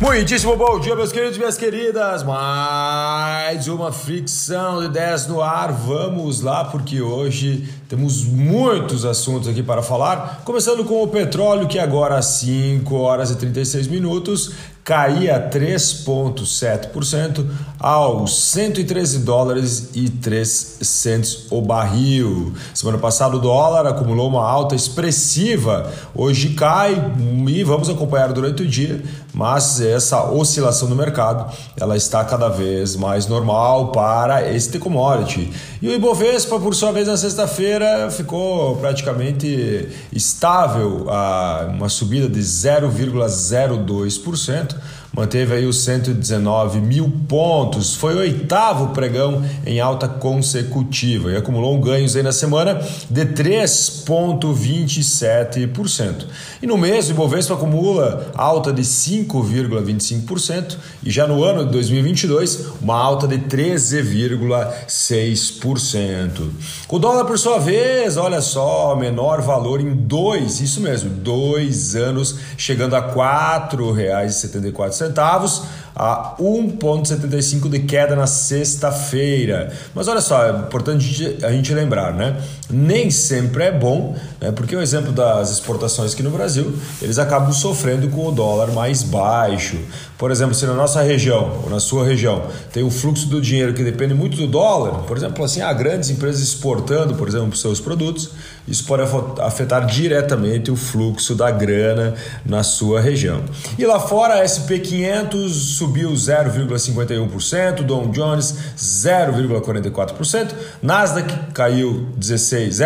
Muitíssimo bom dia, meus queridos e minhas queridas. Mais uma fricção de 10 no ar. Vamos lá, porque hoje temos muitos assuntos aqui para falar. Começando com o petróleo, que agora às 5 horas e 36 minutos caía 3,7% aos 113 dólares e 3 cents o barril. Semana passada o dólar acumulou uma alta expressiva, hoje cai e vamos acompanhar durante o dia, mas essa oscilação no mercado ela está cada vez mais normal para este commodity. E o Ibovespa, por sua vez, na sexta-feira ficou praticamente estável, a uma subida de 0,02% manteve aí os 119 mil pontos, foi o oitavo pregão em alta consecutiva e acumulou ganhos aí na semana de 3,27%. E no mês o Ibovespa acumula alta de 5,25% e já no ano de 2022 uma alta de 13,6%. O dólar, por sua vez, olha só, menor valor em dois, isso mesmo, dois anos, chegando a R$ 4,74 centavos a 1,75 de queda na sexta-feira. Mas olha só, é importante a gente lembrar, né? Nem sempre é bom, né? porque o exemplo das exportações aqui no Brasil, eles acabam sofrendo com o dólar mais baixo. Por exemplo, se na nossa região, ou na sua região, tem o fluxo do dinheiro que depende muito do dólar, por exemplo, assim, há grandes empresas exportando, por exemplo, seus produtos, isso pode afetar diretamente o fluxo da grana na sua região. E lá fora, a SP500 subiu 0,51%, Dow Jones 0,44%, Nasdaq caiu 16,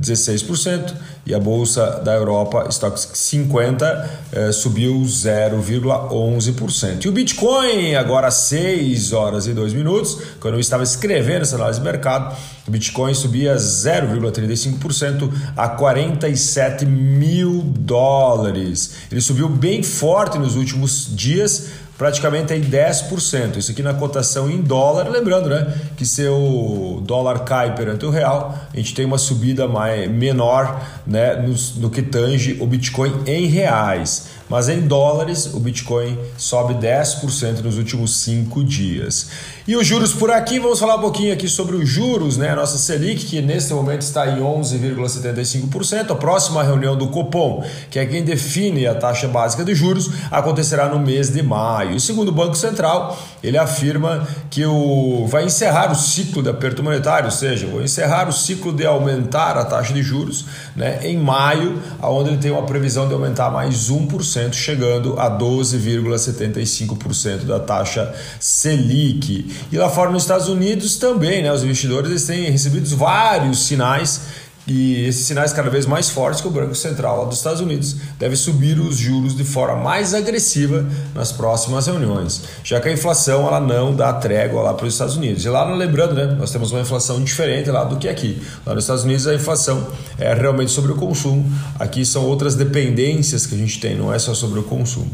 0,16% e a bolsa da Europa, Stoxx 50, eh, subiu 0,11%. E o Bitcoin, agora às 6 horas e 2 minutos, quando eu estava escrevendo essa análise de mercado, o Bitcoin subia 0,35% a 47 mil dólares. Ele subiu bem forte nos últimos dias, praticamente aí 10%. Isso aqui na cotação em dólar, lembrando, né, que se o dólar cai perante o real, a gente tem uma subida mais, menor, né, no, no que tange o Bitcoin em reais. Mas em dólares, o Bitcoin sobe 10% nos últimos cinco dias. E os juros por aqui, vamos falar um pouquinho aqui sobre os juros, né? A nossa Selic, que neste momento está em 11,75%. A próxima reunião do Copom, que é quem define a taxa básica de juros, acontecerá no mês de maio. E segundo o Banco Central, ele afirma que o vai encerrar o ciclo de aperto monetário, ou seja, vai encerrar o ciclo de aumentar a taxa de juros, né, em maio, onde ele tem uma previsão de aumentar mais 1%, chegando a 12,75% da taxa Selic. E lá fora nos Estados Unidos também, né, os investidores eles têm recebido vários sinais e esses sinais cada vez mais fortes que o Banco Central lá dos Estados Unidos deve subir os juros de forma mais agressiva nas próximas reuniões, já que a inflação ela não dá trégua lá para os Estados Unidos. E lá, lembrando, né, nós temos uma inflação diferente lá do que aqui. Lá nos Estados Unidos a inflação é realmente sobre o consumo, aqui são outras dependências que a gente tem, não é só sobre o consumo.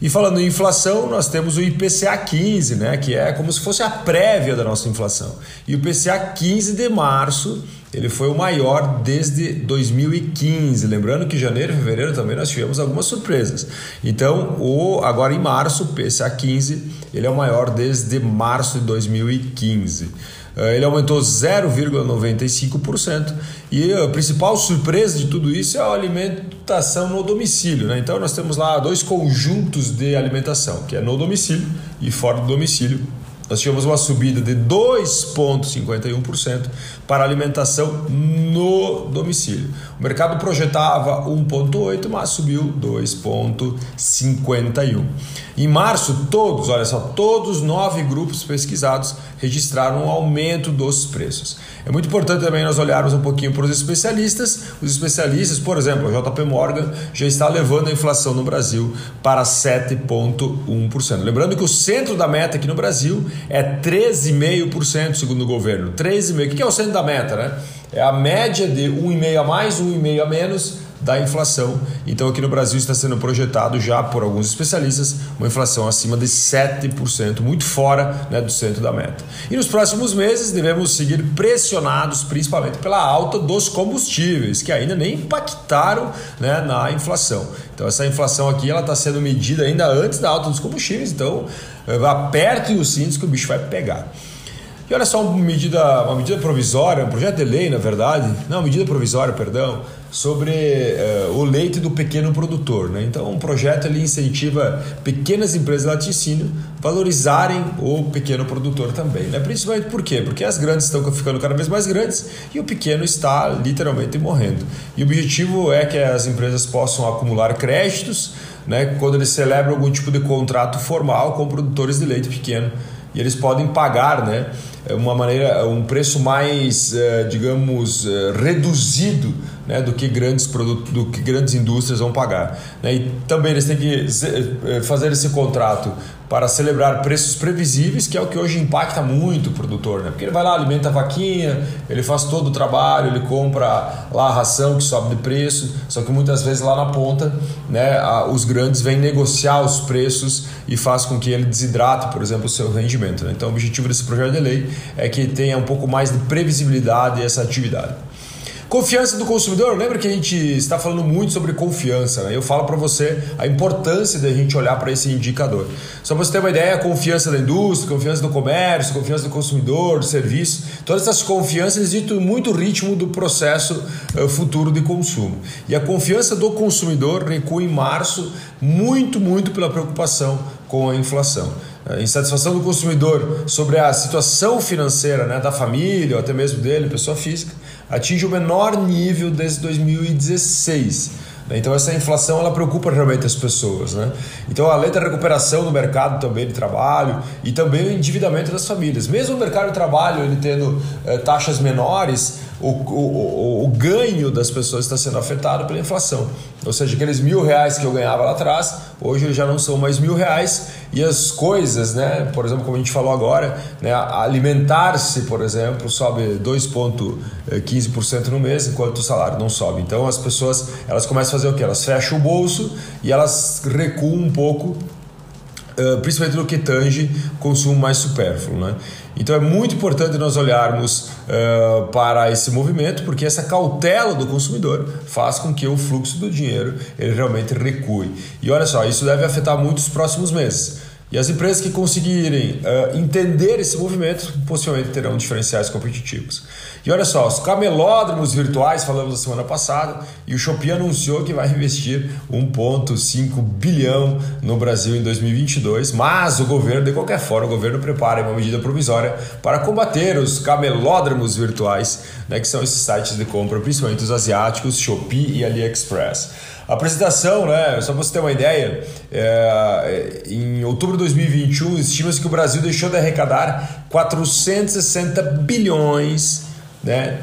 E falando em inflação, nós temos o IPCA 15, né, que é como se fosse a prévia da nossa inflação. E o IPCA 15 de março, ele foi o maior desde 2015. Lembrando que janeiro e fevereiro também nós tivemos algumas surpresas. Então, o agora em março, o IPCA 15, ele é o maior desde março de 2015. Eh, ele aumentou 0,95% e a principal surpresa de tudo isso é a alimentação no domicílio. Né? Então nós temos lá dois conjuntos de alimentação, que é no domicílio e fora do domicílio. Nós tivemos uma subida de 2,51% para alimentação no domicílio. O mercado projetava 1,8%, mas subiu 2,51%. Em março, todos, olha só, todos os nove grupos pesquisados registraram um aumento dos preços. É muito importante também nós olharmos um pouquinho para os especialistas. Os especialistas, por exemplo, a JP Morgan já está levando a inflação no Brasil para 7,1%. Lembrando que o centro da meta aqui no Brasil é 13,5% segundo o governo. 13,5%. O que é o centro da meta, né? É a média de 1,5 a mais, 1,5 a menos da inflação. Então, aqui no Brasil está sendo projetado já por alguns especialistas uma inflação acima de 7%, muito fora né, do centro da meta. E nos próximos meses devemos seguir pressionados principalmente pela alta dos combustíveis, que ainda nem impactaram né, na inflação. Então, essa inflação aqui ela está sendo medida ainda antes da alta dos combustíveis, então aperte os cintos que o bicho vai pegar. E olha só uma medida, uma medida provisória, um projeto de lei, na verdade, não, medida provisória, perdão, sobre uh, o leite do pequeno produtor. Né? Então, um projeto ele incentiva pequenas empresas de laticínio valorizarem o pequeno produtor também. Né? Principalmente por quê? Porque as grandes estão ficando cada vez mais grandes e o pequeno está literalmente morrendo. E o objetivo é que as empresas possam acumular créditos né, quando eles celebram algum tipo de contrato formal com produtores de leite pequeno e eles podem pagar né, uma maneira, um preço mais, eh, digamos, eh, reduzido né, do que grandes produtos, do que grandes indústrias vão pagar. Né? E também eles têm que eh, fazer esse contrato para celebrar preços previsíveis, que é o que hoje impacta muito o produtor, né? Porque ele vai lá, alimenta a vaquinha, ele faz todo o trabalho, ele compra lá a ração que sobe de preço, só que muitas vezes lá na ponta, né, os grandes vêm negociar os preços e faz com que ele desidrate, por exemplo, o seu rendimento. Né? Então, o objetivo desse projeto de lei é que tenha um pouco mais de previsibilidade essa atividade. Confiança do consumidor, lembra que a gente está falando muito sobre confiança, né? Eu falo para você a importância da gente olhar para esse indicador. Só para você ter uma ideia, confiança da indústria, confiança do comércio, confiança do consumidor, do serviço, todas essas confianças ditam muito o ritmo do processo uh, futuro de consumo. E a confiança do consumidor recua em março muito, muito pela preocupação com a inflação. A insatisfação do consumidor sobre a situação financeira né, da família ou até mesmo dele, pessoa física, atinge o menor nível desde 2016. Né? Então essa inflação ela preocupa realmente as pessoas, né? Então além da recuperação do mercado também de trabalho e também o endividamento das famílias, mesmo o mercado de trabalho ele tendo eh, taxas menores, o, o, o, ganho das pessoas está sendo afetado pela inflação. Ou seja, aqueles mil reais que eu ganhava lá atrás, hoje já não são mais mil reais e as coisas, né, por exemplo, como a gente falou agora, né, alimentar-se, por exemplo, sobe 2,15% no mês, enquanto o salário não sobe. Então as pessoas elas começam a fazer o que? Elas fecham o bolso e elas recuam um pouco Uh, principalmente no que tange consumo mais supérfluo. Né? Então é muito importante nós olharmos uh, para esse movimento, porque essa cautela do consumidor faz com que o fluxo do dinheiro ele realmente recue. E olha só, isso deve afetar muito os próximos meses. E as empresas que conseguirem uh, entender esse movimento possivelmente terão diferenciais competitivos. E olha só, os camelódromos virtuais, falamos na semana passada, e o Shopee anunciou que vai investir 1,5 bilhão no Brasil em 2022, mas o governo, de qualquer forma, o governo prepara uma medida provisória para combater os camelódromos virtuais, né, que são esses sites de compra, principalmente os asiáticos, Shopee e AliExpress. A apresentação, né, só para você ter uma ideia, é, em outubro de 2021, estima-se que o Brasil deixou de arrecadar 460 bilhões né,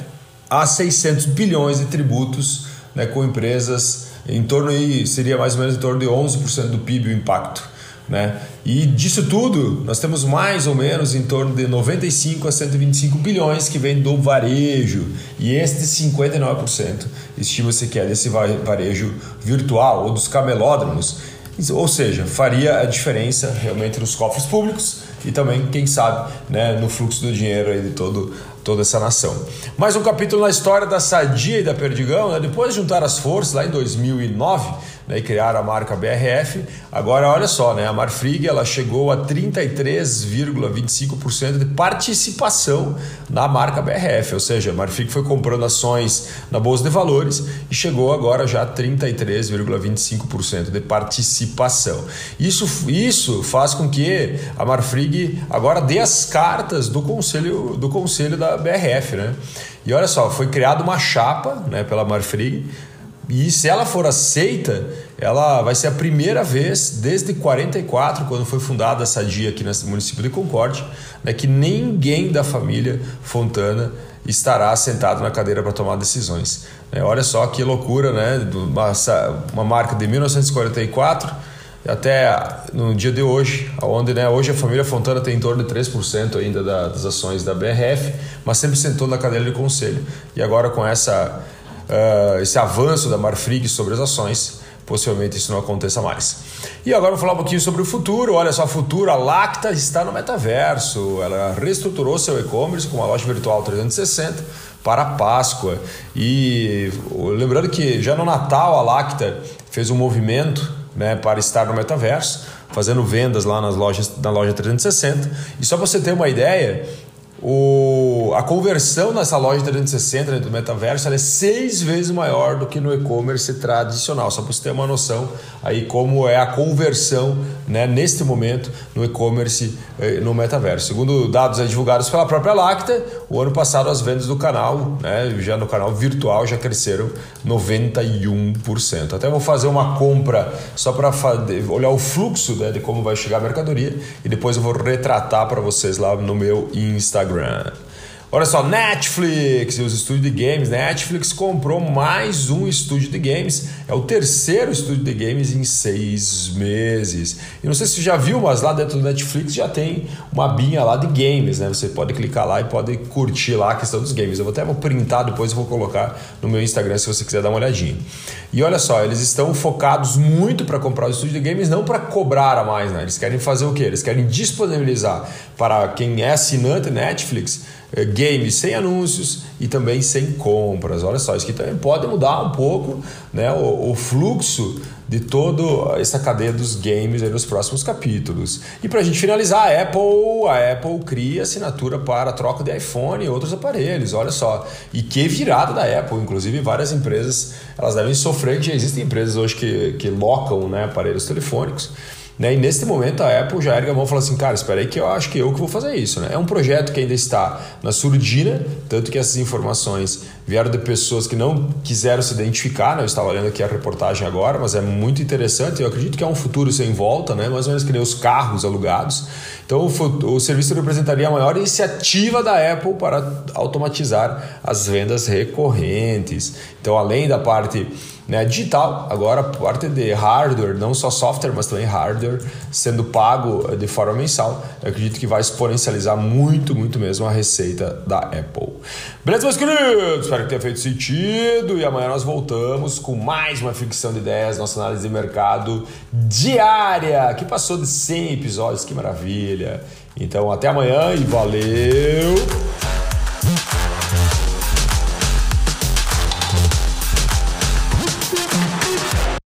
a 600 bilhões de tributos né, com empresas em torno aí, seria mais ou menos em torno de 11% do PIB o impacto. Né? E disso tudo, nós temos mais ou menos em torno de 95 a 125 bilhões que vem do varejo. E este 59% estima-se que é desse varejo virtual ou dos camelódromos. Ou seja, faria a diferença realmente nos cofres públicos e também, quem sabe, né, no fluxo do dinheiro aí de todo, toda essa nação. Mais um capítulo na história da Sadia e da Perdigão. Né? Depois de juntar as forças lá em 2009 né, e criar a marca BRF. Agora, olha só, né, a Marfrig ela chegou a 33,25% de participação na marca BRF, ou seja, a Marfrig foi comprando ações na Bolsa de Valores e chegou agora já a 33,25% de participação. Isso, isso faz com que a Marfrig agora dê as cartas do conselho, do conselho da BRF. Né? E olha só, foi criada uma chapa né, pela Marfrig e se ela for aceita, ela vai ser a primeira vez desde 44, quando foi fundada a Sadia aqui no município de Concórdia, né, que ninguém da família Fontana estará sentado na cadeira para tomar decisões. É, olha só que loucura, né? Uma, uma marca de 1944 até no dia de hoje, onde né, hoje a família Fontana tem em torno de 3% ainda das ações da BRF, mas sempre sentou na cadeira de conselho. E agora com essa uh, esse avanço da Marfrig sobre as ações, possivelmente isso não aconteça mais. E agora vou falar um pouquinho sobre o futuro. Olha só, futuro, a Lacta está no metaverso. Ela reestruturou seu e-commerce com uma loja virtual 360 para a Páscoa. E lembrando que já no Natal a Lacta fez um movimento né, para estar no metaverso, fazendo vendas lá nas lojas, na loja 360. E só para você ter uma ideia, o, a conversão nessa loja 360 do metaverso é seis vezes maior do que no e-commerce tradicional. Só para você ter uma noção aí como é a conversão né, neste momento no e-commerce eh, no metaverso. Segundo dados divulgados pela própria Lacta, o ano passado as vendas do canal, né, já no canal virtual, já cresceram 91%. Até vou fazer uma compra só para olhar o fluxo né, de como vai chegar a mercadoria e depois eu vou retratar para vocês lá no meu Instagram. Instagram. Olha só, Netflix e os estúdios de games. Netflix comprou mais um estúdio de games. É o terceiro estúdio de games em seis meses. E não sei se você já viu, mas lá dentro do Netflix já tem uma binha lá de games, né? Você pode clicar lá e pode curtir lá a questão dos games. Eu vou até vou printar depois e vou colocar no meu Instagram se você quiser dar uma olhadinha. E olha só, eles estão focados muito para comprar o estúdio de games, não para cobrar a mais, né? Eles querem fazer o quê? Eles querem disponibilizar para quem é assinante Netflix games sem anúncios e também sem compras. Olha só, isso aqui também pode mudar um pouco né, o, o fluxo de toda essa cadeia dos games nos próximos capítulos. E para a gente finalizar, a Apple, a Apple cria assinatura para troca de iPhone e outros aparelhos. Olha só, e que virada da Apple. Inclusive, várias empresas elas devem sofrer. Já existem empresas hoje que, que locam né, aparelhos telefônicos. Né? E nesse momento a Apple já erga a mão e fala assim, cara, espera aí que eu acho que eu que vou fazer isso. Né? É um projeto que ainda está na surdina, tanto que essas informações vieram de pessoas que não quiseram se identificar, né? eu estava lendo aqui a reportagem agora, mas é muito interessante, eu acredito que é um futuro sem volta, né? mais ou menos que nem os carros alugados. Então o, o serviço representaria a maior iniciativa da Apple para automatizar as vendas recorrentes. Então além da parte né, digital, agora parte de hardware, não só software, mas também hardware, sendo pago de forma mensal, eu acredito que vai exponencializar muito, muito mesmo a receita da Apple. Beleza, meus queridos? Espero que tenha feito sentido e amanhã nós voltamos com mais uma ficção de ideias, nossa análise de mercado diária, que passou de 100 episódios, que maravilha. Então até amanhã e valeu!